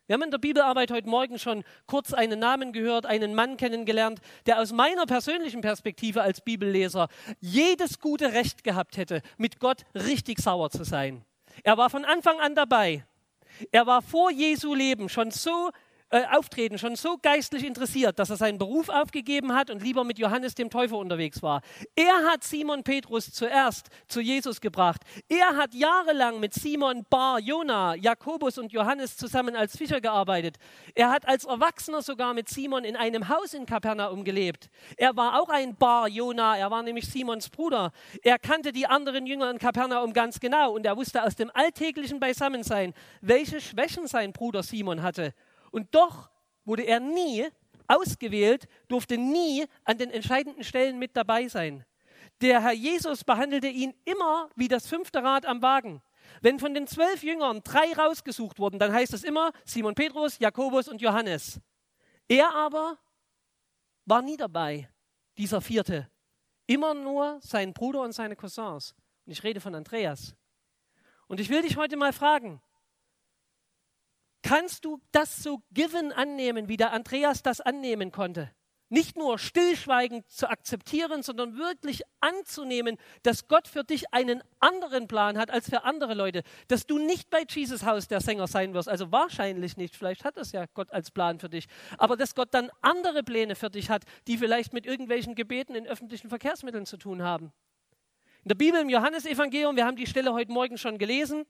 Wir haben in der Bibelarbeit heute Morgen schon kurz einen Namen gehört, einen Mann kennengelernt, der aus meiner persönlichen Perspektive als Bibelleser jedes gute Recht gehabt hätte, mit Gott richtig sauer zu sein. Er war von Anfang an dabei. Er war vor Jesu Leben schon so äh, Auftreten schon so geistlich interessiert, dass er seinen Beruf aufgegeben hat und lieber mit Johannes dem Täufer unterwegs war. Er hat Simon Petrus zuerst zu Jesus gebracht. Er hat jahrelang mit Simon, Bar, Jona, Jakobus und Johannes zusammen als Fischer gearbeitet. Er hat als Erwachsener sogar mit Simon in einem Haus in Kapernaum gelebt. Er war auch ein Bar, Jona, er war nämlich Simons Bruder. Er kannte die anderen Jünger in Kapernaum ganz genau und er wusste aus dem alltäglichen Beisammensein, welche Schwächen sein Bruder Simon hatte. Und doch wurde er nie ausgewählt, durfte nie an den entscheidenden Stellen mit dabei sein. Der Herr Jesus behandelte ihn immer wie das fünfte Rad am Wagen. Wenn von den zwölf Jüngern drei rausgesucht wurden, dann heißt es immer Simon Petrus, Jakobus und Johannes. Er aber war nie dabei, dieser vierte. Immer nur sein Bruder und seine Cousins. Und ich rede von Andreas. Und ich will dich heute mal fragen, Kannst du das so given annehmen, wie der Andreas das annehmen konnte? Nicht nur stillschweigend zu akzeptieren, sondern wirklich anzunehmen, dass Gott für dich einen anderen Plan hat als für andere Leute. Dass du nicht bei Jesus Haus der Sänger sein wirst. Also wahrscheinlich nicht. Vielleicht hat das ja Gott als Plan für dich. Aber dass Gott dann andere Pläne für dich hat, die vielleicht mit irgendwelchen Gebeten in öffentlichen Verkehrsmitteln zu tun haben. In der Bibel im Johannesevangelium, wir haben die Stelle heute Morgen schon gelesen,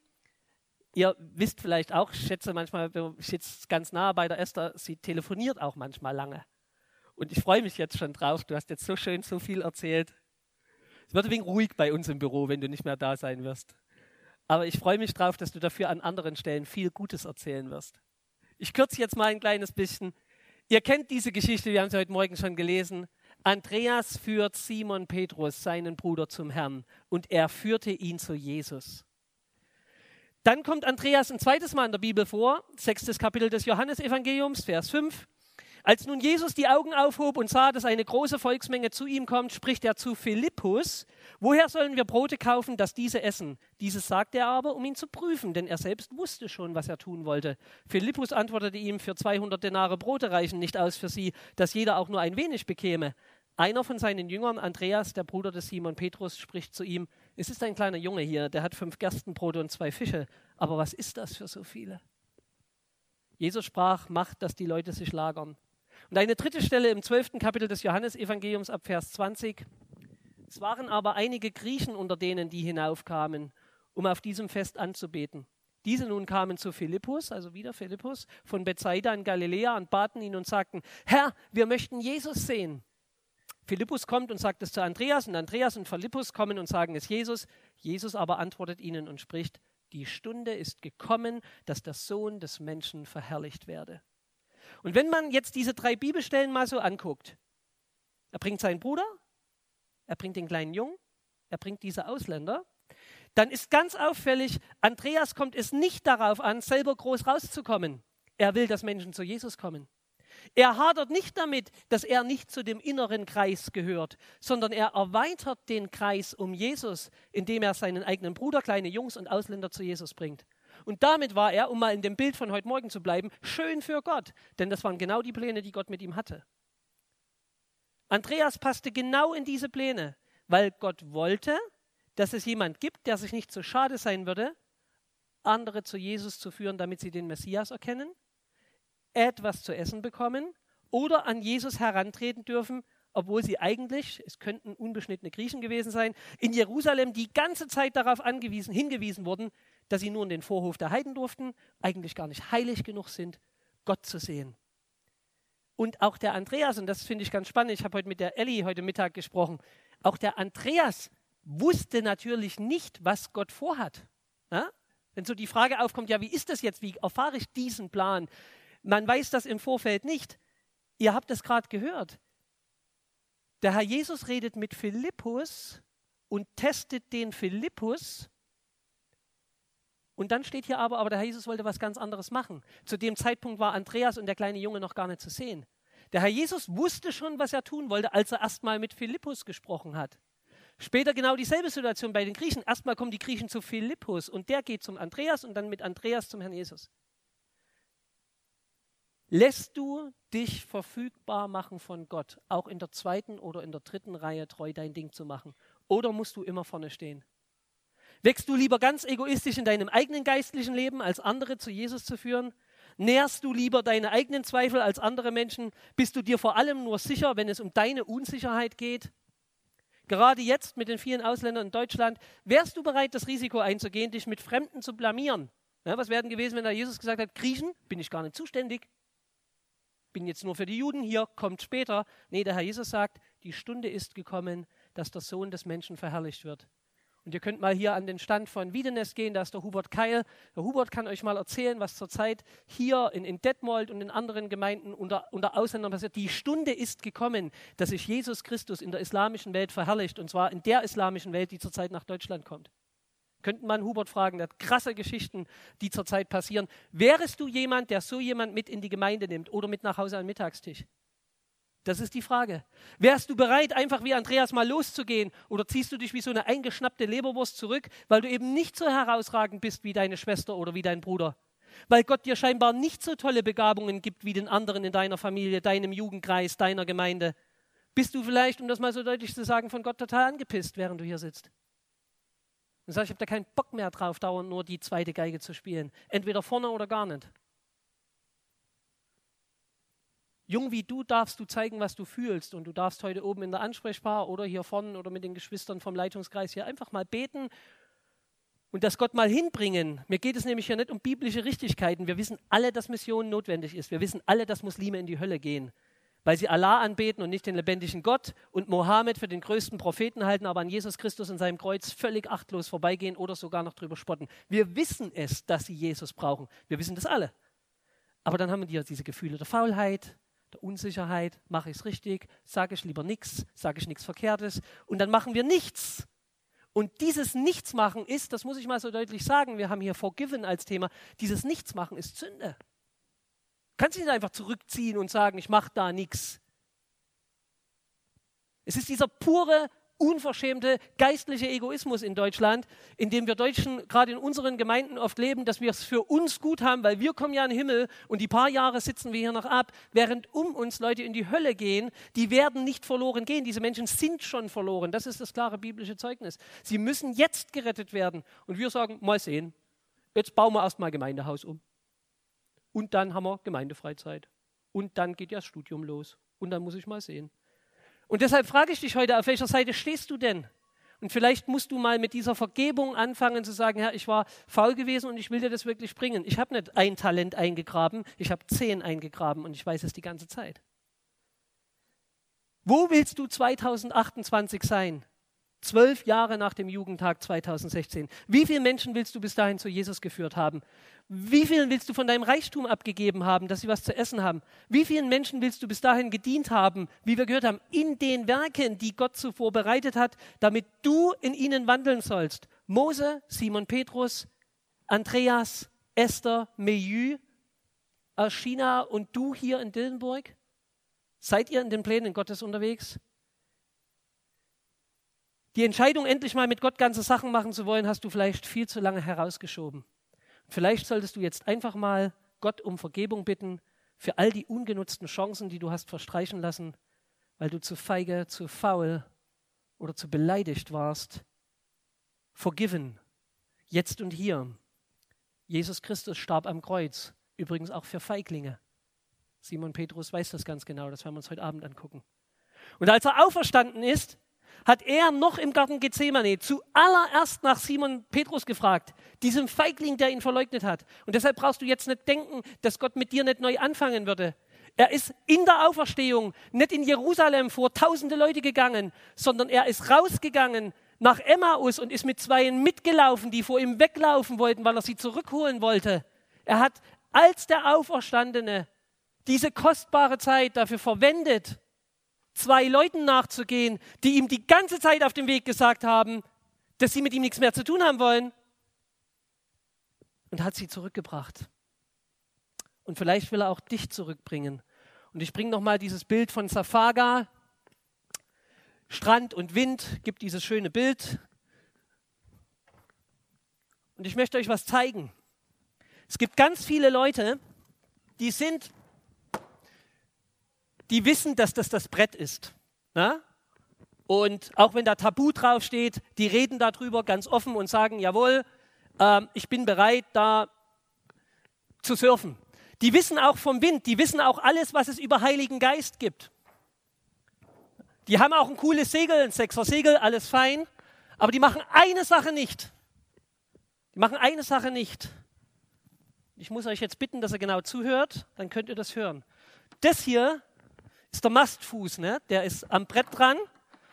Ihr wisst vielleicht auch, ich schätze manchmal, ich sitze ganz nah bei der Esther, sie telefoniert auch manchmal lange. Und ich freue mich jetzt schon drauf, du hast jetzt so schön so viel erzählt. Es wird ein wenig ruhig bei uns im Büro, wenn du nicht mehr da sein wirst. Aber ich freue mich drauf, dass du dafür an anderen Stellen viel Gutes erzählen wirst. Ich kürze jetzt mal ein kleines bisschen. Ihr kennt diese Geschichte, wir haben sie heute Morgen schon gelesen. Andreas führt Simon Petrus, seinen Bruder, zum Herrn und er führte ihn zu Jesus. Dann kommt Andreas ein zweites Mal in der Bibel vor, sechstes Kapitel des Johannesevangeliums, Vers 5. Als nun Jesus die Augen aufhob und sah, dass eine große Volksmenge zu ihm kommt, spricht er zu Philippus, woher sollen wir Brote kaufen, dass diese essen? Dieses sagte er aber, um ihn zu prüfen, denn er selbst wusste schon, was er tun wollte. Philippus antwortete ihm, für 200 Denare Brote reichen nicht aus für sie, dass jeder auch nur ein wenig bekäme. Einer von seinen Jüngern, Andreas, der Bruder des Simon Petrus, spricht zu ihm, es ist ein kleiner Junge hier, der hat fünf Gerstenbrote und zwei Fische, aber was ist das für so viele? Jesus sprach, macht, dass die Leute sich lagern. Und eine dritte Stelle im zwölften Kapitel des Johannesevangeliums ab Vers 20. Es waren aber einige Griechen unter denen, die hinaufkamen, um auf diesem Fest anzubeten. Diese nun kamen zu Philippus, also wieder Philippus, von Bethsaida in Galiläa und baten ihn und sagten, Herr, wir möchten Jesus sehen. Philippus kommt und sagt es zu Andreas und Andreas und Philippus kommen und sagen es Jesus. Jesus aber antwortet ihnen und spricht, die Stunde ist gekommen, dass der Sohn des Menschen verherrlicht werde. Und wenn man jetzt diese drei Bibelstellen mal so anguckt, er bringt seinen Bruder, er bringt den kleinen Jungen, er bringt diese Ausländer, dann ist ganz auffällig, Andreas kommt es nicht darauf an, selber groß rauszukommen. Er will, dass Menschen zu Jesus kommen. Er hadert nicht damit, dass er nicht zu dem inneren Kreis gehört, sondern er erweitert den Kreis um Jesus, indem er seinen eigenen Bruder, kleine Jungs und Ausländer zu Jesus bringt. Und damit war er, um mal in dem Bild von heute Morgen zu bleiben, schön für Gott, denn das waren genau die Pläne, die Gott mit ihm hatte. Andreas passte genau in diese Pläne, weil Gott wollte, dass es jemand gibt, der sich nicht so schade sein würde, andere zu Jesus zu führen, damit sie den Messias erkennen etwas zu essen bekommen oder an Jesus herantreten dürfen, obwohl sie eigentlich, es könnten unbeschnittene Griechen gewesen sein, in Jerusalem die ganze Zeit darauf angewiesen, hingewiesen wurden, dass sie nur in den Vorhof der Heiden durften, eigentlich gar nicht heilig genug sind, Gott zu sehen. Und auch der Andreas, und das finde ich ganz spannend, ich habe heute mit der Ellie heute Mittag gesprochen, auch der Andreas wusste natürlich nicht, was Gott vorhat. Ja? Wenn so die Frage aufkommt, ja, wie ist das jetzt, wie erfahre ich diesen Plan? Man weiß das im Vorfeld nicht. Ihr habt es gerade gehört. Der Herr Jesus redet mit Philippus und testet den Philippus. Und dann steht hier aber, aber der Herr Jesus wollte was ganz anderes machen. Zu dem Zeitpunkt war Andreas und der kleine Junge noch gar nicht zu sehen. Der Herr Jesus wusste schon, was er tun wollte, als er erstmal mit Philippus gesprochen hat. Später genau dieselbe Situation bei den Griechen. Erstmal kommen die Griechen zu Philippus und der geht zum Andreas und dann mit Andreas zum Herrn Jesus. Lässt du dich verfügbar machen von Gott, auch in der zweiten oder in der dritten Reihe treu dein Ding zu machen? Oder musst du immer vorne stehen? Wächst du lieber ganz egoistisch in deinem eigenen geistlichen Leben, als andere zu Jesus zu führen? Nährst du lieber deine eigenen Zweifel als andere Menschen? Bist du dir vor allem nur sicher, wenn es um deine Unsicherheit geht? Gerade jetzt mit den vielen Ausländern in Deutschland, wärst du bereit, das Risiko einzugehen, dich mit Fremden zu blamieren? Ja, was wäre denn gewesen, wenn da Jesus gesagt hat, Griechen, bin ich gar nicht zuständig, bin jetzt nur für die Juden hier, kommt später. Nee, der Herr Jesus sagt, die Stunde ist gekommen, dass der Sohn des Menschen verherrlicht wird. Und ihr könnt mal hier an den Stand von Wiedenes gehen, da ist der Hubert Keil. Der Hubert kann euch mal erzählen, was zurzeit hier in, in Detmold und in anderen Gemeinden unter, unter Ausländern passiert. Die Stunde ist gekommen, dass sich Jesus Christus in der islamischen Welt verherrlicht, und zwar in der islamischen Welt, die zurzeit nach Deutschland kommt. Könnten man Hubert fragen, der hat krasse Geschichten, die zurzeit passieren. Wärest du jemand, der so jemand mit in die Gemeinde nimmt oder mit nach Hause an den Mittagstisch? Das ist die Frage. Wärst du bereit, einfach wie Andreas mal loszugehen oder ziehst du dich wie so eine eingeschnappte Leberwurst zurück, weil du eben nicht so herausragend bist wie deine Schwester oder wie dein Bruder? Weil Gott dir scheinbar nicht so tolle Begabungen gibt wie den anderen in deiner Familie, deinem Jugendkreis, deiner Gemeinde. Bist du vielleicht, um das mal so deutlich zu sagen, von Gott total angepisst, während du hier sitzt? Und sagst, ich habe da keinen Bock mehr drauf, dauernd nur die zweite Geige zu spielen. Entweder vorne oder gar nicht. Jung wie du darfst du zeigen, was du fühlst. Und du darfst heute oben in der Ansprechbar oder hier vorne oder mit den Geschwistern vom Leitungskreis hier einfach mal beten und das Gott mal hinbringen. Mir geht es nämlich hier nicht um biblische Richtigkeiten. Wir wissen alle, dass Mission notwendig ist. Wir wissen alle, dass Muslime in die Hölle gehen, weil sie Allah anbeten und nicht den lebendigen Gott und Mohammed für den größten Propheten halten, aber an Jesus Christus und seinem Kreuz völlig achtlos vorbeigehen oder sogar noch drüber spotten. Wir wissen es, dass sie Jesus brauchen. Wir wissen das alle. Aber dann haben wir diese Gefühle der Faulheit, der Unsicherheit, mache ich es richtig, sage ich lieber nichts, sage ich nichts Verkehrtes und dann machen wir nichts. Und dieses Nichtsmachen ist, das muss ich mal so deutlich sagen, wir haben hier Forgiven als Thema, dieses Nichtsmachen ist Sünde. Kannst du nicht einfach zurückziehen und sagen, ich mache da nichts. Es ist dieser pure unverschämte geistliche Egoismus in Deutschland, in dem wir Deutschen gerade in unseren Gemeinden oft leben, dass wir es für uns gut haben, weil wir kommen ja in den Himmel und die paar Jahre sitzen wir hier noch ab, während um uns Leute in die Hölle gehen, die werden nicht verloren gehen. Diese Menschen sind schon verloren. Das ist das klare biblische Zeugnis. Sie müssen jetzt gerettet werden. Und wir sagen, mal sehen, jetzt bauen wir erstmal Gemeindehaus um. Und dann haben wir Gemeindefreizeit. Und dann geht ja das Studium los. Und dann muss ich mal sehen. Und deshalb frage ich dich heute, auf welcher Seite stehst du denn? Und vielleicht musst du mal mit dieser Vergebung anfangen zu sagen, Herr, ich war faul gewesen und ich will dir das wirklich bringen. Ich habe nicht ein Talent eingegraben, ich habe zehn eingegraben und ich weiß es die ganze Zeit. Wo willst du 2028 sein? Zwölf Jahre nach dem Jugendtag 2016. Wie viele Menschen willst du bis dahin zu Jesus geführt haben? Wie vielen willst du von deinem Reichtum abgegeben haben, dass sie was zu essen haben? Wie vielen Menschen willst du bis dahin gedient haben, wie wir gehört haben, in den Werken, die Gott zuvor bereitet hat, damit du in ihnen wandeln sollst? Mose, Simon Petrus, Andreas, Esther, Meyu, China und du hier in Dillenburg? Seid ihr in den Plänen Gottes unterwegs? Die Entscheidung, endlich mal mit Gott ganze Sachen machen zu wollen, hast du vielleicht viel zu lange herausgeschoben. Vielleicht solltest du jetzt einfach mal Gott um Vergebung bitten für all die ungenutzten Chancen, die du hast verstreichen lassen, weil du zu feige, zu faul oder zu beleidigt warst. Forgiven, jetzt und hier. Jesus Christus starb am Kreuz, übrigens auch für Feiglinge. Simon Petrus weiß das ganz genau, das werden wir uns heute Abend angucken. Und als er auferstanden ist, hat er noch im Garten Gethsemane zuallererst nach Simon Petrus gefragt, diesem Feigling, der ihn verleugnet hat. Und deshalb brauchst du jetzt nicht denken, dass Gott mit dir nicht neu anfangen würde. Er ist in der Auferstehung nicht in Jerusalem vor tausende Leute gegangen, sondern er ist rausgegangen nach Emmaus und ist mit zweien mitgelaufen, die vor ihm weglaufen wollten, weil er sie zurückholen wollte. Er hat als der Auferstandene diese kostbare Zeit dafür verwendet, zwei Leuten nachzugehen, die ihm die ganze Zeit auf dem Weg gesagt haben, dass sie mit ihm nichts mehr zu tun haben wollen. Und hat sie zurückgebracht. Und vielleicht will er auch dich zurückbringen. Und ich bringe nochmal dieses Bild von Safaga. Strand und Wind gibt dieses schöne Bild. Und ich möchte euch was zeigen. Es gibt ganz viele Leute, die sind, die wissen, dass das das Brett ist. Na? Und auch wenn da Tabu draufsteht, die reden darüber ganz offen und sagen, jawohl, ähm, ich bin bereit, da zu surfen. Die wissen auch vom Wind, die wissen auch alles, was es über Heiligen Geist gibt. Die haben auch ein cooles Segel, ein Sechser Segel, alles fein. Aber die machen eine Sache nicht. Die machen eine Sache nicht. Ich muss euch jetzt bitten, dass ihr genau zuhört, dann könnt ihr das hören. Das hier ist der Mastfuß, ne? der ist am Brett dran,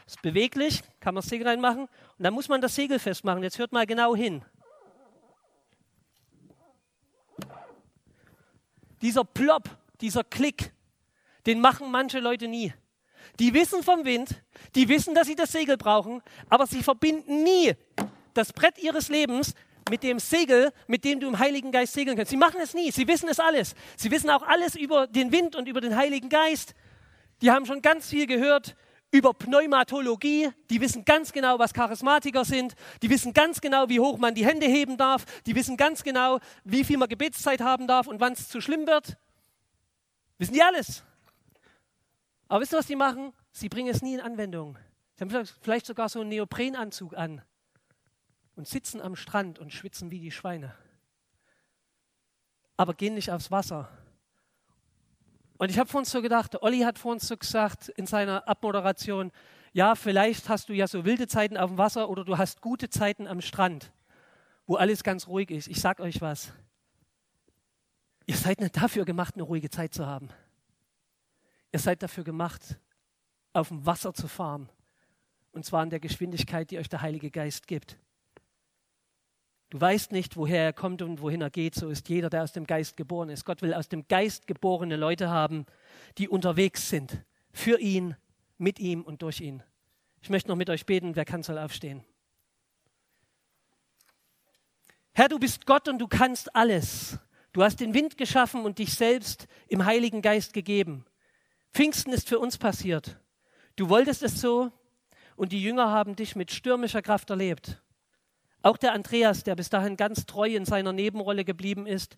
ist beweglich, kann man das Segel reinmachen und dann muss man das Segel festmachen. Jetzt hört mal genau hin. Dieser Plop, dieser Klick, den machen manche Leute nie. Die wissen vom Wind, die wissen, dass sie das Segel brauchen, aber sie verbinden nie das Brett ihres Lebens mit dem Segel, mit dem du im Heiligen Geist segeln kannst. Sie machen es nie, sie wissen es alles. Sie wissen auch alles über den Wind und über den Heiligen Geist. Die haben schon ganz viel gehört über Pneumatologie. Die wissen ganz genau, was Charismatiker sind. Die wissen ganz genau, wie hoch man die Hände heben darf. Die wissen ganz genau, wie viel man Gebetszeit haben darf und wann es zu schlimm wird. Wissen die alles. Aber wisst ihr, was die machen? Sie bringen es nie in Anwendung. Sie haben vielleicht sogar so einen Neoprenanzug an und sitzen am Strand und schwitzen wie die Schweine. Aber gehen nicht aufs Wasser und ich habe vor uns so gedacht, Olli hat vor uns so gesagt in seiner Abmoderation, ja, vielleicht hast du ja so wilde Zeiten auf dem Wasser oder du hast gute Zeiten am Strand, wo alles ganz ruhig ist. Ich sag euch was. Ihr seid nicht dafür gemacht, eine ruhige Zeit zu haben. Ihr seid dafür gemacht, auf dem Wasser zu fahren. Und zwar in der Geschwindigkeit, die euch der Heilige Geist gibt. Du weißt nicht, woher er kommt und wohin er geht. So ist jeder, der aus dem Geist geboren ist. Gott will aus dem Geist geborene Leute haben, die unterwegs sind. Für ihn, mit ihm und durch ihn. Ich möchte noch mit euch beten. Wer kann, soll aufstehen. Herr, du bist Gott und du kannst alles. Du hast den Wind geschaffen und dich selbst im Heiligen Geist gegeben. Pfingsten ist für uns passiert. Du wolltest es so und die Jünger haben dich mit stürmischer Kraft erlebt. Auch der Andreas, der bis dahin ganz treu in seiner Nebenrolle geblieben ist,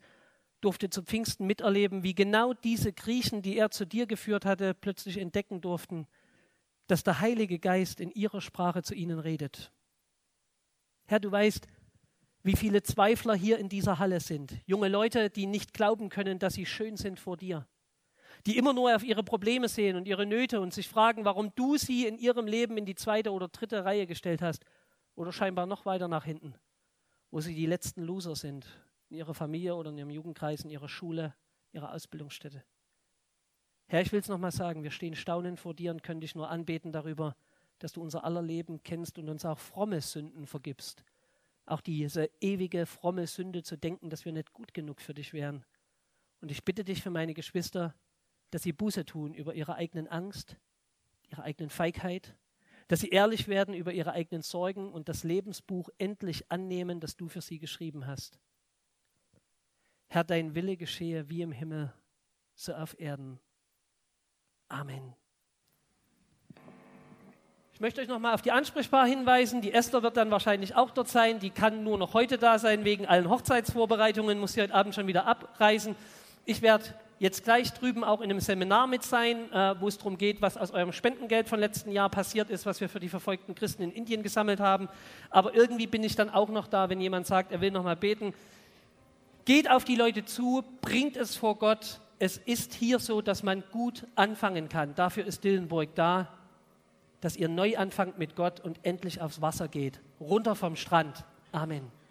durfte zu Pfingsten miterleben, wie genau diese Griechen, die er zu dir geführt hatte, plötzlich entdecken durften, dass der Heilige Geist in ihrer Sprache zu ihnen redet. Herr, du weißt, wie viele Zweifler hier in dieser Halle sind. Junge Leute, die nicht glauben können, dass sie schön sind vor dir. Die immer nur auf ihre Probleme sehen und ihre Nöte und sich fragen, warum du sie in ihrem Leben in die zweite oder dritte Reihe gestellt hast oder scheinbar noch weiter nach hinten, wo sie die letzten Loser sind, in ihrer Familie oder in ihrem Jugendkreis, in ihrer Schule, ihrer Ausbildungsstätte. Herr, ich will es nochmal sagen, wir stehen staunend vor dir und können dich nur anbeten darüber, dass du unser aller Leben kennst und uns auch fromme Sünden vergibst. Auch diese ewige, fromme Sünde zu denken, dass wir nicht gut genug für dich wären. Und ich bitte dich für meine Geschwister, dass sie Buße tun über ihre eigenen Angst, ihre eigenen Feigheit, dass sie ehrlich werden über ihre eigenen Sorgen und das Lebensbuch endlich annehmen, das du für sie geschrieben hast. Herr, dein Wille geschehe wie im Himmel, so auf Erden. Amen. Ich möchte euch nochmal auf die Ansprechbar hinweisen. Die Esther wird dann wahrscheinlich auch dort sein. Die kann nur noch heute da sein, wegen allen Hochzeitsvorbereitungen, muss sie heute Abend schon wieder abreisen. Ich werde jetzt gleich drüben auch in einem Seminar mit sein, äh, wo es darum geht, was aus eurem Spendengeld von letzten Jahr passiert ist, was wir für die verfolgten Christen in Indien gesammelt haben. Aber irgendwie bin ich dann auch noch da, wenn jemand sagt, er will noch mal beten. Geht auf die Leute zu, bringt es vor Gott. Es ist hier so, dass man gut anfangen kann. Dafür ist Dillenburg da, dass ihr neu anfangt mit Gott und endlich aufs Wasser geht. Runter vom Strand. Amen.